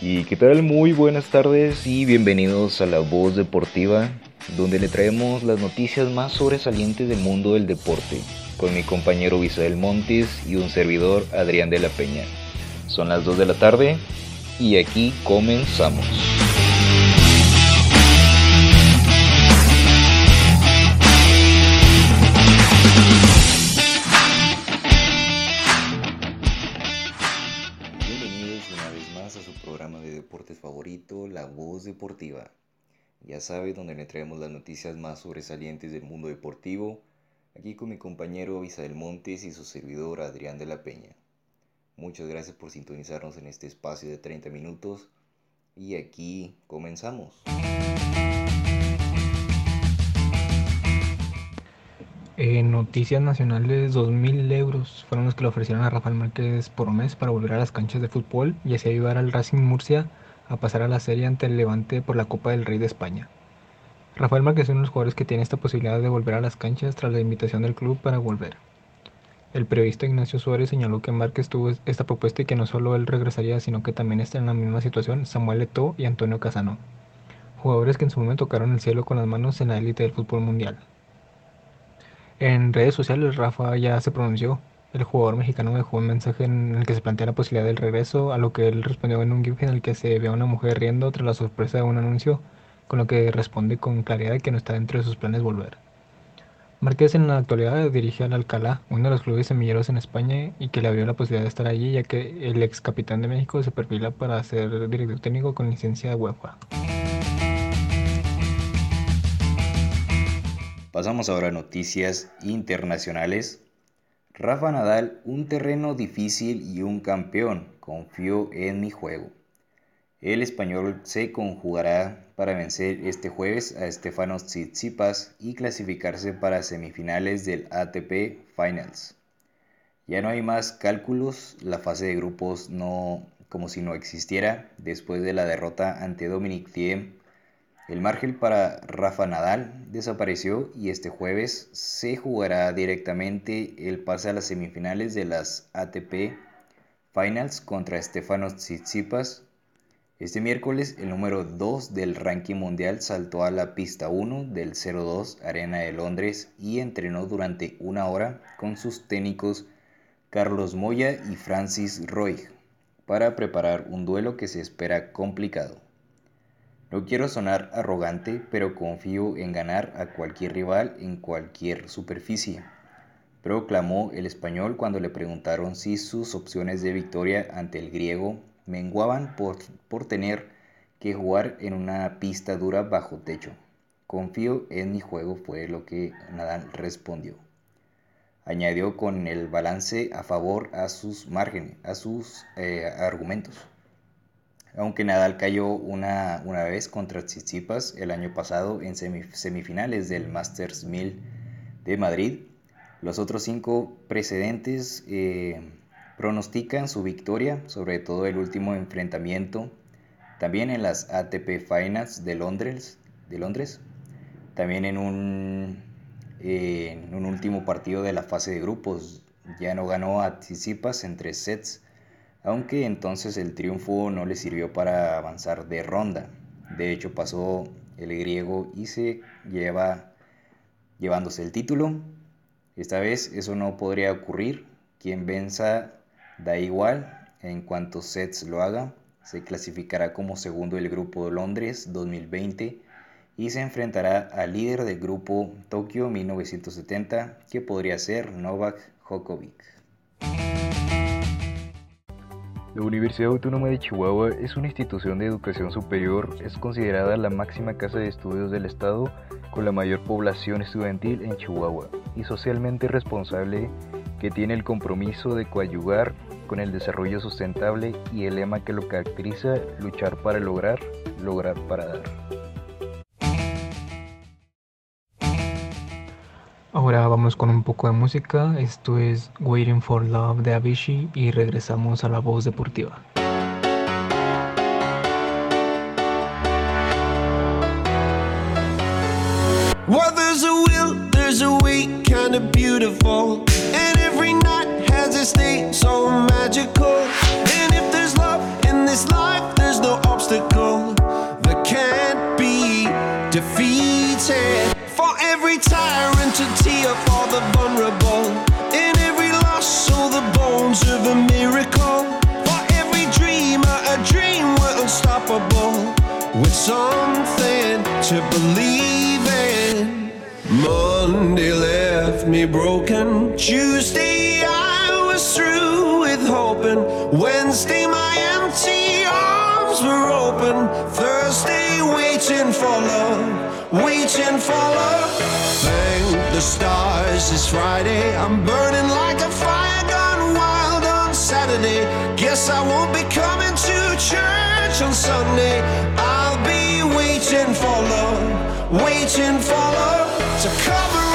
Y qué tal, muy buenas tardes y bienvenidos a La Voz Deportiva, donde le traemos las noticias más sobresalientes del mundo del deporte, con mi compañero Visael Montes y un servidor Adrián de la Peña. Son las 2 de la tarde y aquí comenzamos. Deportiva. Ya sabes, donde le traemos las noticias más sobresalientes del mundo deportivo, aquí con mi compañero Isael Montes y su servidor Adrián de la Peña. Muchas gracias por sintonizarnos en este espacio de 30 minutos y aquí comenzamos. En Noticias Nacionales, 2.000 euros fueron los que le ofrecieron a Rafael Márquez por mes para volver a las canchas de fútbol y así ayudar al Racing Murcia a pasar a la serie ante el Levante por la Copa del Rey de España. Rafael Márquez es uno de los jugadores que tiene esta posibilidad de volver a las canchas tras la invitación del club para volver. El periodista Ignacio Suárez señaló que Márquez tuvo esta propuesta y que no solo él regresaría, sino que también está en la misma situación Samuel Eto'o y Antonio Casano, jugadores que en su momento tocaron el cielo con las manos en la élite del fútbol mundial. En redes sociales Rafa ya se pronunció el jugador mexicano dejó un mensaje en el que se plantea la posibilidad del regreso, a lo que él respondió en un GIF en el que se ve a una mujer riendo tras la sorpresa de un anuncio, con lo que responde con claridad que no está dentro de sus planes volver. Márquez en la actualidad dirige al Alcalá, uno de los clubes semilleros en España y que le abrió la posibilidad de estar allí ya que el ex capitán de México se perfila para ser director técnico con licencia de UEFA. Pasamos ahora a noticias internacionales. Rafa Nadal, un terreno difícil y un campeón, confío en mi juego. El español se conjugará para vencer este jueves a Stefanos Tsitsipas y clasificarse para semifinales del ATP Finals. Ya no hay más cálculos, la fase de grupos no como si no existiera después de la derrota ante Dominic Thiem el margen para Rafa Nadal desapareció y este jueves se jugará directamente el pase a las semifinales de las ATP Finals contra Stefanos Tsitsipas. Este miércoles el número 2 del ranking mundial saltó a la pista 1 del 02 Arena de Londres y entrenó durante una hora con sus técnicos Carlos Moya y Francis Roy para preparar un duelo que se espera complicado. No quiero sonar arrogante, pero confío en ganar a cualquier rival en cualquier superficie, proclamó el español cuando le preguntaron si sus opciones de victoria ante el griego menguaban por, por tener que jugar en una pista dura bajo techo. Confío en mi juego fue lo que Nadal respondió. Añadió con el balance a favor a sus márgenes, a sus eh, argumentos. Aunque Nadal cayó una, una vez contra Tsitsipas el año pasado en semifinales del Masters 1000 de Madrid, los otros cinco precedentes eh, pronostican su victoria, sobre todo el último enfrentamiento, también en las ATP Finals de Londres, de Londres también en un, en un último partido de la fase de grupos. Ya no ganó a Tsitsipas en tres sets aunque entonces el triunfo no le sirvió para avanzar de ronda. De hecho pasó el griego y se lleva llevándose el título. Esta vez eso no podría ocurrir. Quien venza da igual en cuantos sets lo haga. Se clasificará como segundo del grupo de Londres 2020 y se enfrentará al líder del grupo Tokio 1970 que podría ser Novak Djokovic. La Universidad Autónoma de Chihuahua es una institución de educación superior, es considerada la máxima casa de estudios del Estado con la mayor población estudiantil en Chihuahua y socialmente responsable que tiene el compromiso de coadyuvar con el desarrollo sustentable y el lema que lo caracteriza, luchar para lograr, lograr para dar. Ahora vamos con un poco de música. Esto es Waiting for Love de Avicii y regresamos a la voz deportiva. Something to believe in. Monday left me broken. Tuesday I was through with hoping. Wednesday my empty arms were open. Thursday waiting for love, waiting for love. Thank the stars it's Friday. I'm burning like a fire gone wild on Saturday. Guess I won't be coming to church on Sunday. Be waiting for love, waiting for love to come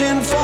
love, waiting for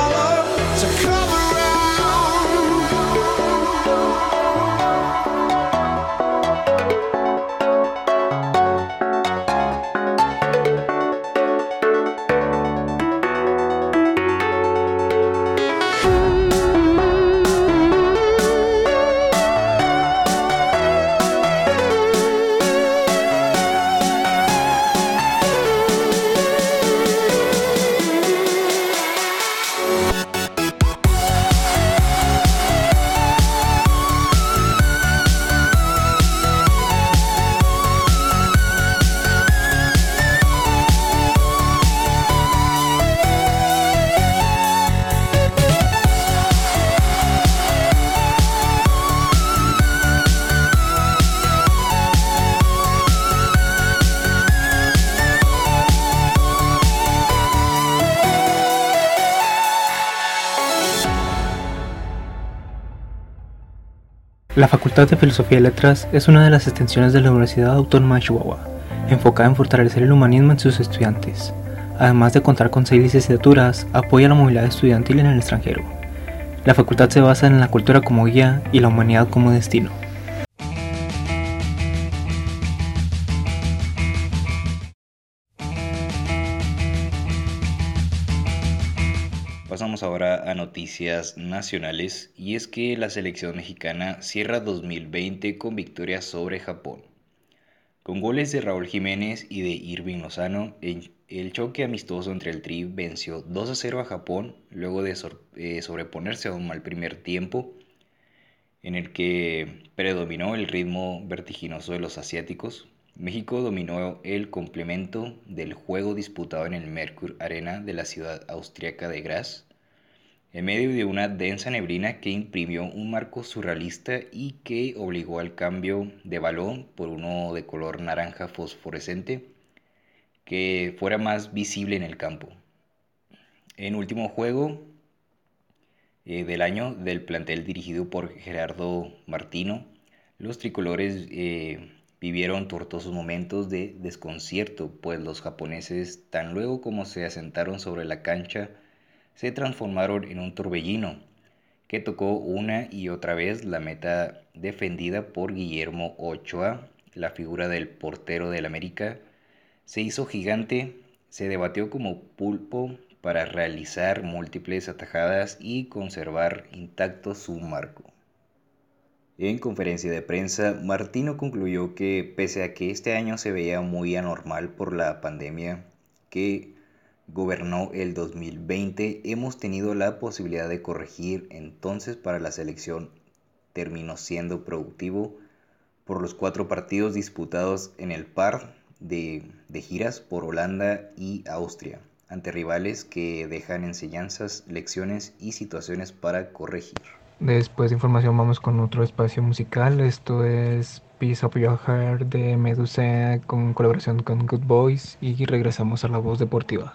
La Facultad de Filosofía y Letras es una de las extensiones de la Universidad Autónoma de Chihuahua, enfocada en fortalecer el humanismo en sus estudiantes. Además de contar con seis licenciaturas, apoya la movilidad estudiantil en el extranjero. La facultad se basa en la cultura como guía y la humanidad como destino. Nacionales y es que la selección mexicana cierra 2020 con victoria sobre Japón. Con goles de Raúl Jiménez y de Irving Lozano, el, choque amistoso entre el Tri venció 2 a 0 a Japón luego de eh, sobreponerse a un mal primer tiempo en el que predominó el ritmo vertiginoso de los asiáticos. México dominó el complemento del juego disputado en el Mercure Arena de la ciudad austriaca de Graz, en medio de una densa neblina que imprimió un marco surrealista y que obligó al cambio de balón por uno de color naranja fosforescente que fuera más visible en el campo. En último juego eh, del año del plantel dirigido por Gerardo Martino, los tricolores eh, vivieron tortuosos momentos de desconcierto, pues los japoneses, tan luego como se asentaron sobre la cancha, se transformaron en un torbellino que tocó una y otra vez la meta defendida por Guillermo Ochoa, la figura del portero del América, se hizo gigante, se debatió como pulpo para realizar múltiples atajadas y conservar intacto su marco. En conferencia de prensa, Martino concluyó que pese a que este año se veía muy anormal por la pandemia que gobernó el 2020, hemos tenido la posibilidad de corregir, entonces para la selección terminó siendo productivo por los cuatro partidos disputados en el par de, de giras por Holanda y Austria, ante rivales que dejan enseñanzas, lecciones y situaciones para corregir. Después de información vamos con otro espacio musical. Esto es Piece of Your de Medusa con colaboración con Good Boys y regresamos a la voz deportiva.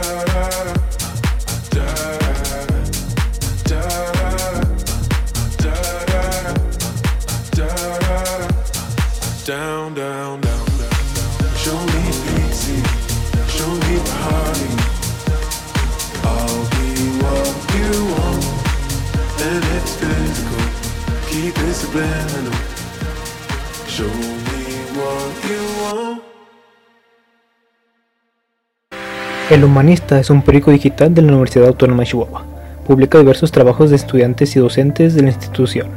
uh, Humanista es un periódico digital de la Universidad Autónoma de Chihuahua. Publica diversos trabajos de estudiantes y docentes de la institución.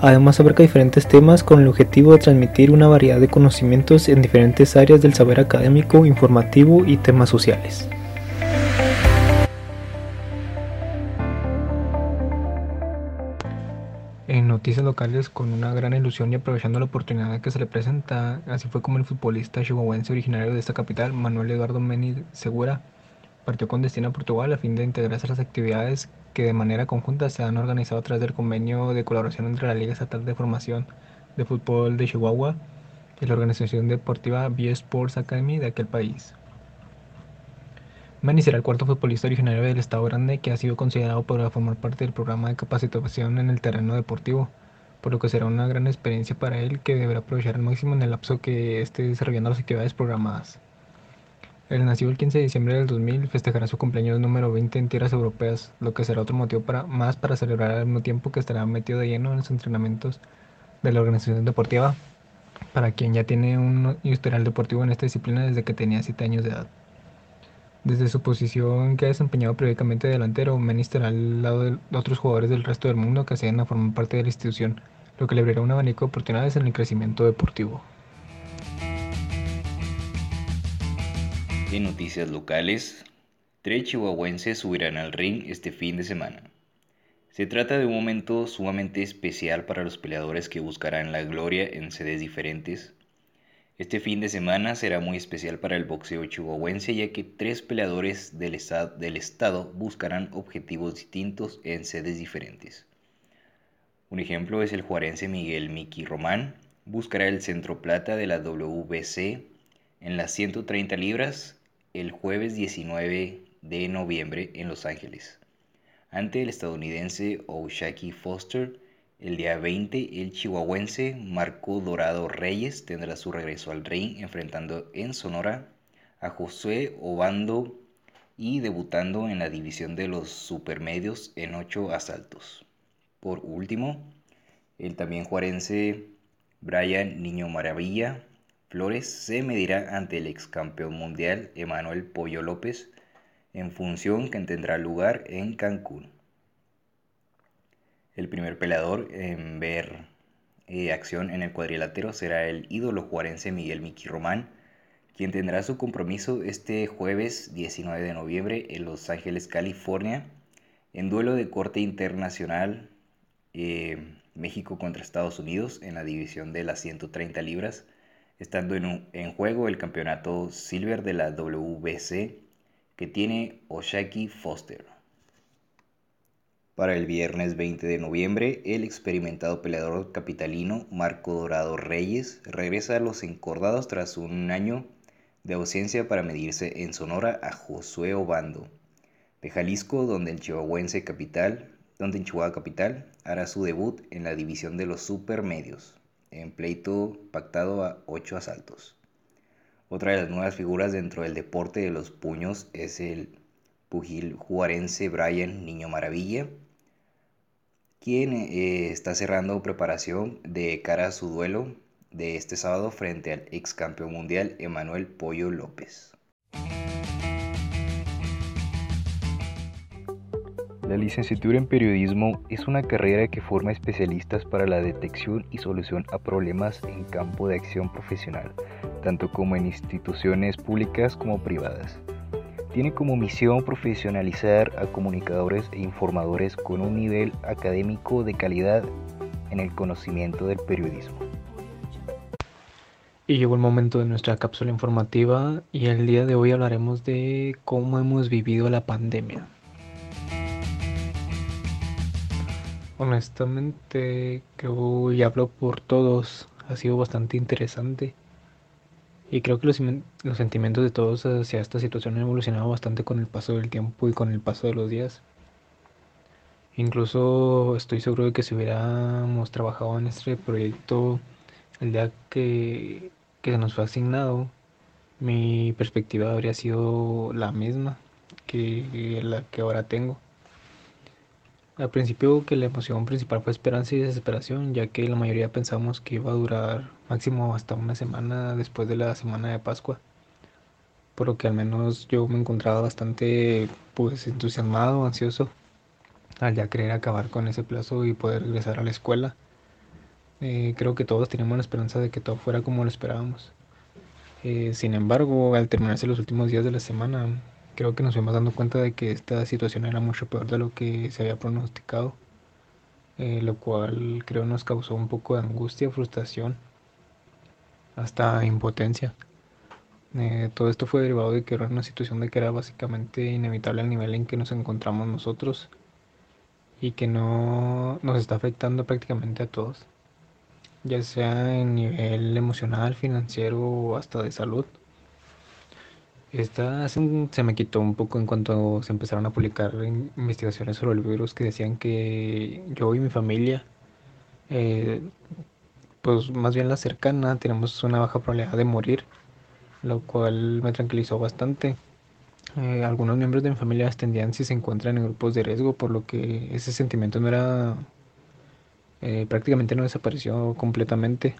Además abarca diferentes temas con el objetivo de transmitir una variedad de conocimientos en diferentes áreas del saber académico, informativo y temas sociales. En noticias locales, con una gran ilusión y aprovechando la oportunidad que se le presenta, así fue como el futbolista chihuahuense originario de esta capital, Manuel Eduardo Meni Segura, partió con destino a Portugal a fin de integrarse a las actividades que de manera conjunta se han organizado a través del convenio de colaboración entre la Liga Estatal de Formación de Fútbol de Chihuahua y la organización deportiva Via Sports Academy de aquel país. Manny será el cuarto futbolista originario del Estado Grande que ha sido considerado para formar parte del programa de capacitación en el terreno deportivo, por lo que será una gran experiencia para él que deberá aprovechar al máximo en el lapso que esté desarrollando las actividades programadas. El nacido el 15 de diciembre del 2000 festejará su cumpleaños número 20 en tierras europeas, lo que será otro motivo para, más para celebrar al mismo tiempo que estará metido de lleno en los entrenamientos de la organización deportiva, para quien ya tiene un historial deportivo en esta disciplina desde que tenía 7 años de edad. Desde su posición que ha desempeñado periódicamente de delantero, Meni estará al lado de otros jugadores del resto del mundo que acceden a formar parte de la institución, lo que le abrirá un abanico de oportunidades en el crecimiento deportivo. En noticias locales, tres chihuahuenses subirán al ring este fin de semana. Se trata de un momento sumamente especial para los peleadores que buscarán la gloria en sedes diferentes. Este fin de semana será muy especial para el boxeo chihuahuense ya que tres peleadores del, estado, buscarán objetivos distintos en sedes diferentes. Un ejemplo es el juarense Miguel Miki Román, buscará el centro plata de la WBC en las 130 libras el jueves 19 de noviembre en Los Ángeles. Ante el estadounidense Oshaki Foster, el día 20, el chihuahuense Marco Dorado Reyes tendrá su regreso al ring enfrentando en Sonora a Josué Obando y debutando en la división de los supermedios en ocho asaltos. Por último, el también juarense Brian Niño Maravilla Flores se medirá ante el ex campeón mundial Emanuel Pollo López en función que tendrá lugar en Cancún. El primer peleador en ver eh, acción en el cuadrilátero será el ídolo juarense Miguel Miki Román, quien tendrá su compromiso este jueves 19 de noviembre en Los Ángeles, California, en duelo de corte internacional eh, México contra Estados Unidos en la división de las 130 libras, estando en, juego el campeonato Silver de la WBC que tiene Oshaki Foster. Para el viernes 20 de noviembre, el experimentado peleador capitalino Marco Dorado Reyes regresa a los encordados tras un año de ausencia para medirse en Sonora a Josué Obando, de Jalisco, donde el chihuahuense capital, donde en Chihuahua capital hará su debut en la división de los supermedios, en pleito pactado a ocho asaltos. Otra de las nuevas figuras dentro del deporte de los puños es el pugil juarense Brian Niño Maravilla, quien eh, está cerrando preparación de cara a su duelo de este sábado frente al ex campeón mundial Emanuel Pollo López. La licenciatura en periodismo es una carrera que forma especialistas para la detección y solución a problemas en campo de acción profesional, tanto como en instituciones públicas como privadas tiene como misión profesionalizar a comunicadores e informadores con un nivel académico de calidad en el conocimiento del periodismo. Y llegó el momento de nuestra cápsula informativa y el día de hoy hablaremos de cómo hemos vivido la pandemia. Honestamente, creo y hablo por todos, ha sido bastante interesante y creo que los, los sentimientos de todos hacia esta situación han evolucionado bastante con el paso del tiempo y con el paso de los días. Incluso estoy seguro de que si hubiéramos trabajado en este proyecto el día que, que se nos fue asignado, mi perspectiva habría sido la misma que la que ahora tengo. Al principio que la emoción principal fue esperanza y desesperación, ya que la mayoría pensábamos que iba a durar máximo hasta una semana después de la semana de Pascua. Por lo que al menos yo me encontraba bastante pues entusiasmado, ansioso, al ya querer acabar con ese plazo y poder regresar a la escuela. Eh, creo que todos teníamos la esperanza de que todo fuera como lo esperábamos. Eh, sin embargo, al terminarse los últimos días de la semana, creo que nos fuimos dando cuenta de que esta situación era mucho peor de lo que se había pronosticado, eh, lo cual creo nos causó un poco de angustia, frustración, hasta impotencia. Eh, todo esto fue derivado de que era una situación de que era básicamente inevitable al nivel en que nos encontramos nosotros y que no nos está afectando prácticamente a todos, ya sea en nivel emocional, financiero o hasta de salud. Esta se me quitó un poco en cuanto se empezaron a publicar investigaciones sobre el virus que decían que yo y mi familia, eh, pues más bien la cercana, tenemos una baja probabilidad de morir, lo cual me tranquilizó bastante. Eh, algunos miembros de mi familia extendían si se encuentran en grupos de riesgo, por lo que ese sentimiento no era, eh, prácticamente no desapareció completamente.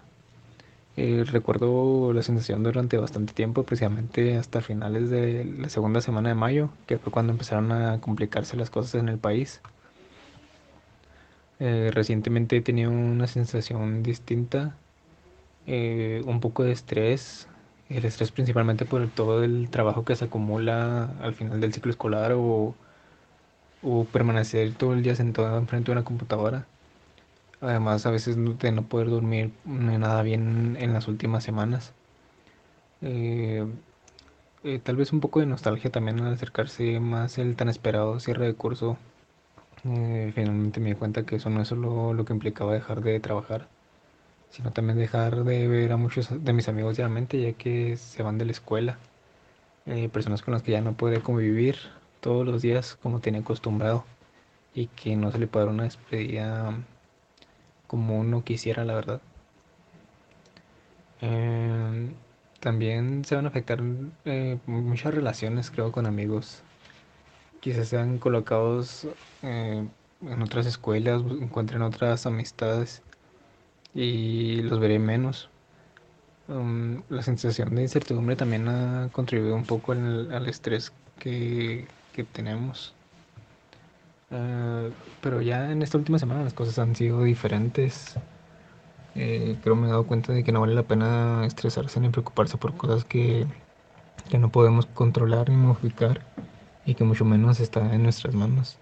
Eh, recuerdo la sensación durante bastante tiempo, precisamente hasta finales de la segunda semana de mayo, que fue cuando empezaron a complicarse las cosas en el país. Eh, recientemente he tenido una sensación distinta, eh, un poco de estrés, el estrés principalmente por todo el trabajo que se acumula al final del ciclo escolar o, o permanecer todo el día sentado enfrente de una computadora. Además, a veces de no poder dormir nada bien en las últimas semanas. Eh, eh, tal vez un poco de nostalgia también al acercarse más el tan esperado cierre de curso. Eh, finalmente me di cuenta que eso no es solo lo que implicaba dejar de trabajar, sino también dejar de ver a muchos de mis amigos diariamente, ya que se van de la escuela. Eh, personas con las que ya no puede convivir todos los días como tenía acostumbrado y que no se le puede dar una despedida como uno quisiera, la verdad. Em, también se van a afectar eh, muchas relaciones, creo, con amigos. Quizás sean colocados eh, en otras escuelas, encuentren otras amistades y los veré menos. Um, la sensación de incertidumbre también ha contribuido un poco al estrés que, que tenemos. Uh, pero ya en esta última semana las cosas han sido diferentes. Eh, creo me he dado cuenta de que no vale la pena estresarse ni preocuparse por cosas que, que no podemos controlar ni modificar y que mucho menos está en nuestras manos,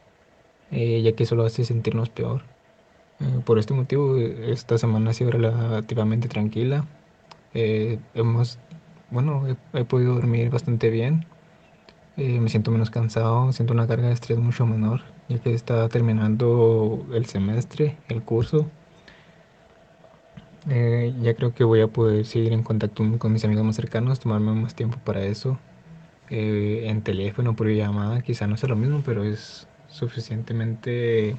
eh, ya que eso lo hace sentirnos peor. Eh, por este motivo, esta semana ha sido relativamente tranquila. Eh, hemos, bueno, he, podido dormir bastante bien. Eh, me siento menos cansado, siento una carga de estrés mucho menor, ya que está terminando el semestre, el curso. Eh, ya creo que voy a poder seguir en contacto con mis amigos más cercanos, tomarme más tiempo para eso. Eh, en teléfono, por llamada, quizá no sea lo mismo, pero es suficientemente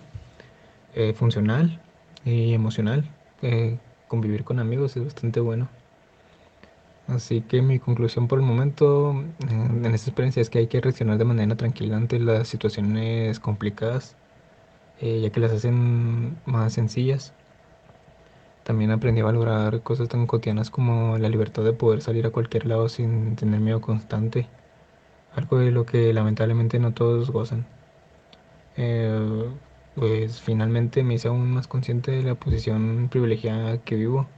eh, funcional y emocional. Convivir con amigos es bastante bueno. Así que mi conclusión por el momento en esta experiencia es que hay que reaccionar de manera tranquila ante las situaciones complicadas, ya que las hacen más sencillas. También aprendí a valorar cosas tan cotidianas como la libertad de poder salir a cualquier lado sin tener miedo constante, algo de lo que lamentablemente no todos gozan. Eh, pues finalmente me hice aún más consciente de la posición privilegiada que vivo,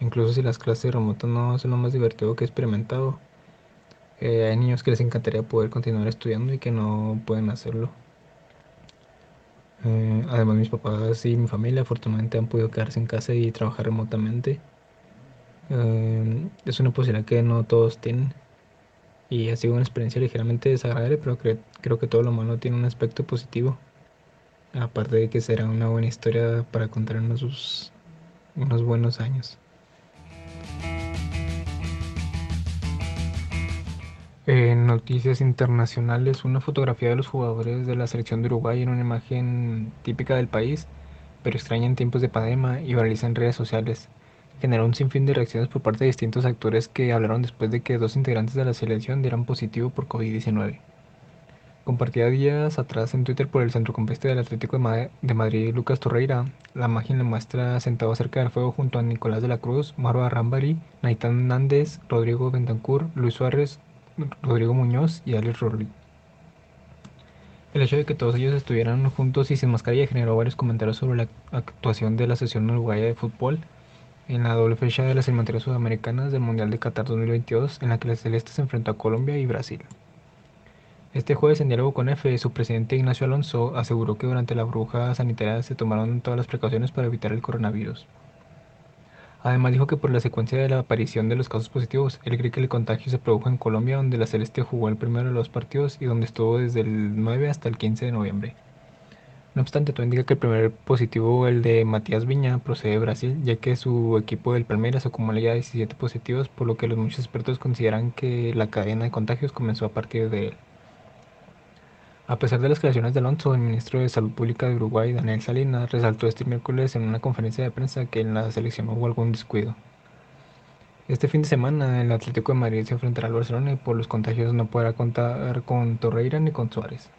incluso si las clases remotas no son lo más divertido que he experimentado. Eh, hay niños que les encantaría poder continuar estudiando y que no pueden hacerlo. Eh, además mis papás y mi familia afortunadamente han podido quedarse en casa y trabajar remotamente. Eh, es una posibilidad que no todos tienen y ha sido una experiencia ligeramente desagradable, pero cre creo que todo lo malo tiene un aspecto positivo. Aparte de que será una buena historia para contar unos, unos buenos años. En noticias internacionales, una fotografía de los jugadores de la selección de Uruguay en una imagen típica del país, pero extraña en tiempos de pandemia y viraliza en redes sociales. Generó un sinfín de reacciones por parte de distintos actores que hablaron después de que dos integrantes de la selección dieran positivo por COVID-19. Compartida días atrás en Twitter por el centrocampista del Atlético de, Ma de, Madrid, Lucas Torreira, la imagen le muestra sentado cerca del fuego junto a Nicolás de la Cruz, Maro Arrambari, Naitán Hernández, Rodrigo Bentancur, Luis Suárez, Rodrigo Muñoz y Alex Rodríguez. El hecho de que todos ellos estuvieran juntos y sin mascarilla generó varios comentarios sobre la actuación de la sesión uruguaya de fútbol en la doble fecha de las eliminatorias sudamericanas del Mundial de Qatar 2022, en la que la Celeste se enfrentó a Colombia y Brasil. Este jueves, en diálogo con F, su presidente Ignacio Alonso aseguró que durante la bruja sanitaria se tomaron todas las precauciones para evitar el coronavirus. Además dijo que por la secuencia de la aparición de los casos positivos, él cree que el contagio se produjo en Colombia, donde la Celeste jugó el primero de los partidos y donde estuvo desde el 9 hasta el 15 de noviembre. No obstante, todo indica que el primer positivo, el de Matías Viña, procede de Brasil, ya que su equipo del Palmeiras acumula ya 17 positivos, por lo que los muchos expertos consideran que la cadena de contagios comenzó a partir de él. A pesar de las declaraciones de Alonso, el ministro de Salud Pública de Uruguay, Daniel Salinas, resaltó este miércoles en una conferencia de prensa que en la selección hubo algún descuido. Este fin de semana, el Atlético de Madrid se enfrentará al Barcelona y por los contagios no podrá contar con Torreira ni con Suárez.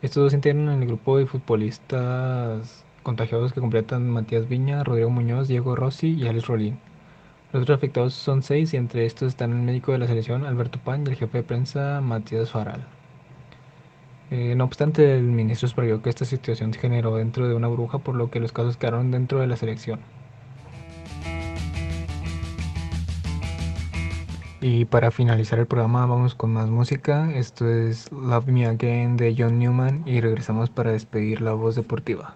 Estos dos integran en el grupo de futbolistas contagiados que completan Matías Viña, Rodrigo Muñoz, Diego Rossi y Alex Rolín. Los otros afectados son seis y entre estos están el médico de la selección, Alberto Pan, y el jefe de prensa, Matías Faral. Eh, no obstante, el ministro explicó que esta situación se generó dentro de una burbuja, por lo que los casos quedaron dentro de la selección. Y para finalizar el programa vamos con más música. Esto es Love Me Again de John Newman y regresamos para despedir la voz deportiva.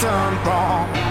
done wrong?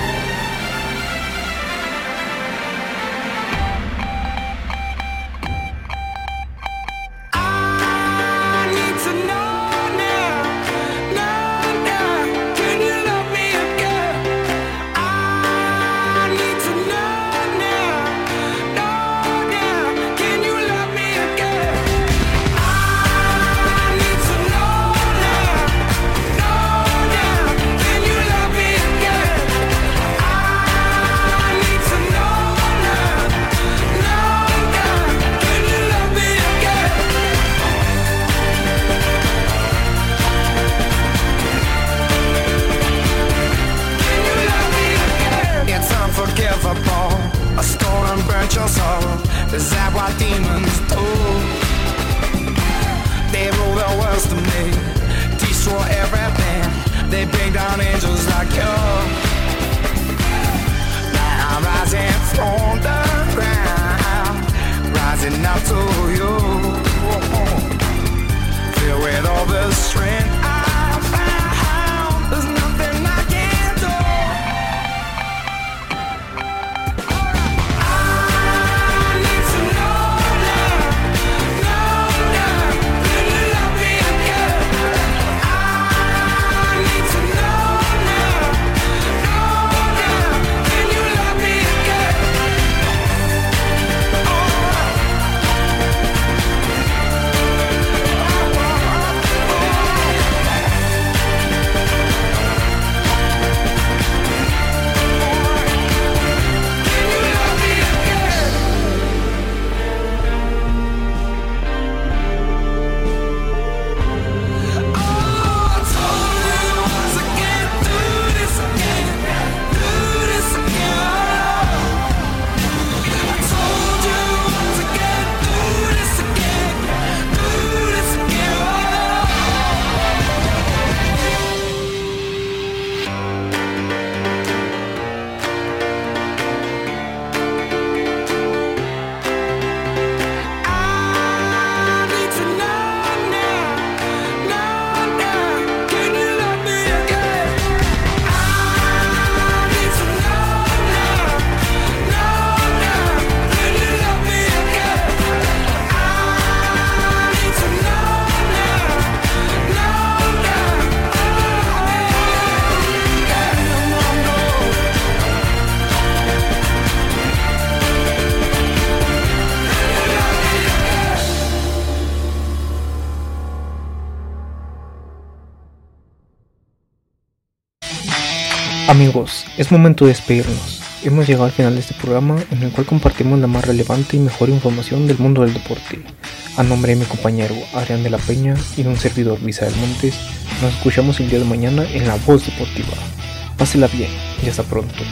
Amigos, es momento de despedirnos. Hemos llegado al final de este programa en el cual compartimos la más relevante y mejor información del mundo del deporte. A nombre de mi compañero Adrián de la Peña y de un servidor Del Montes, nos escuchamos el día de mañana en La Voz Deportiva. Pásela bien y hasta pronto.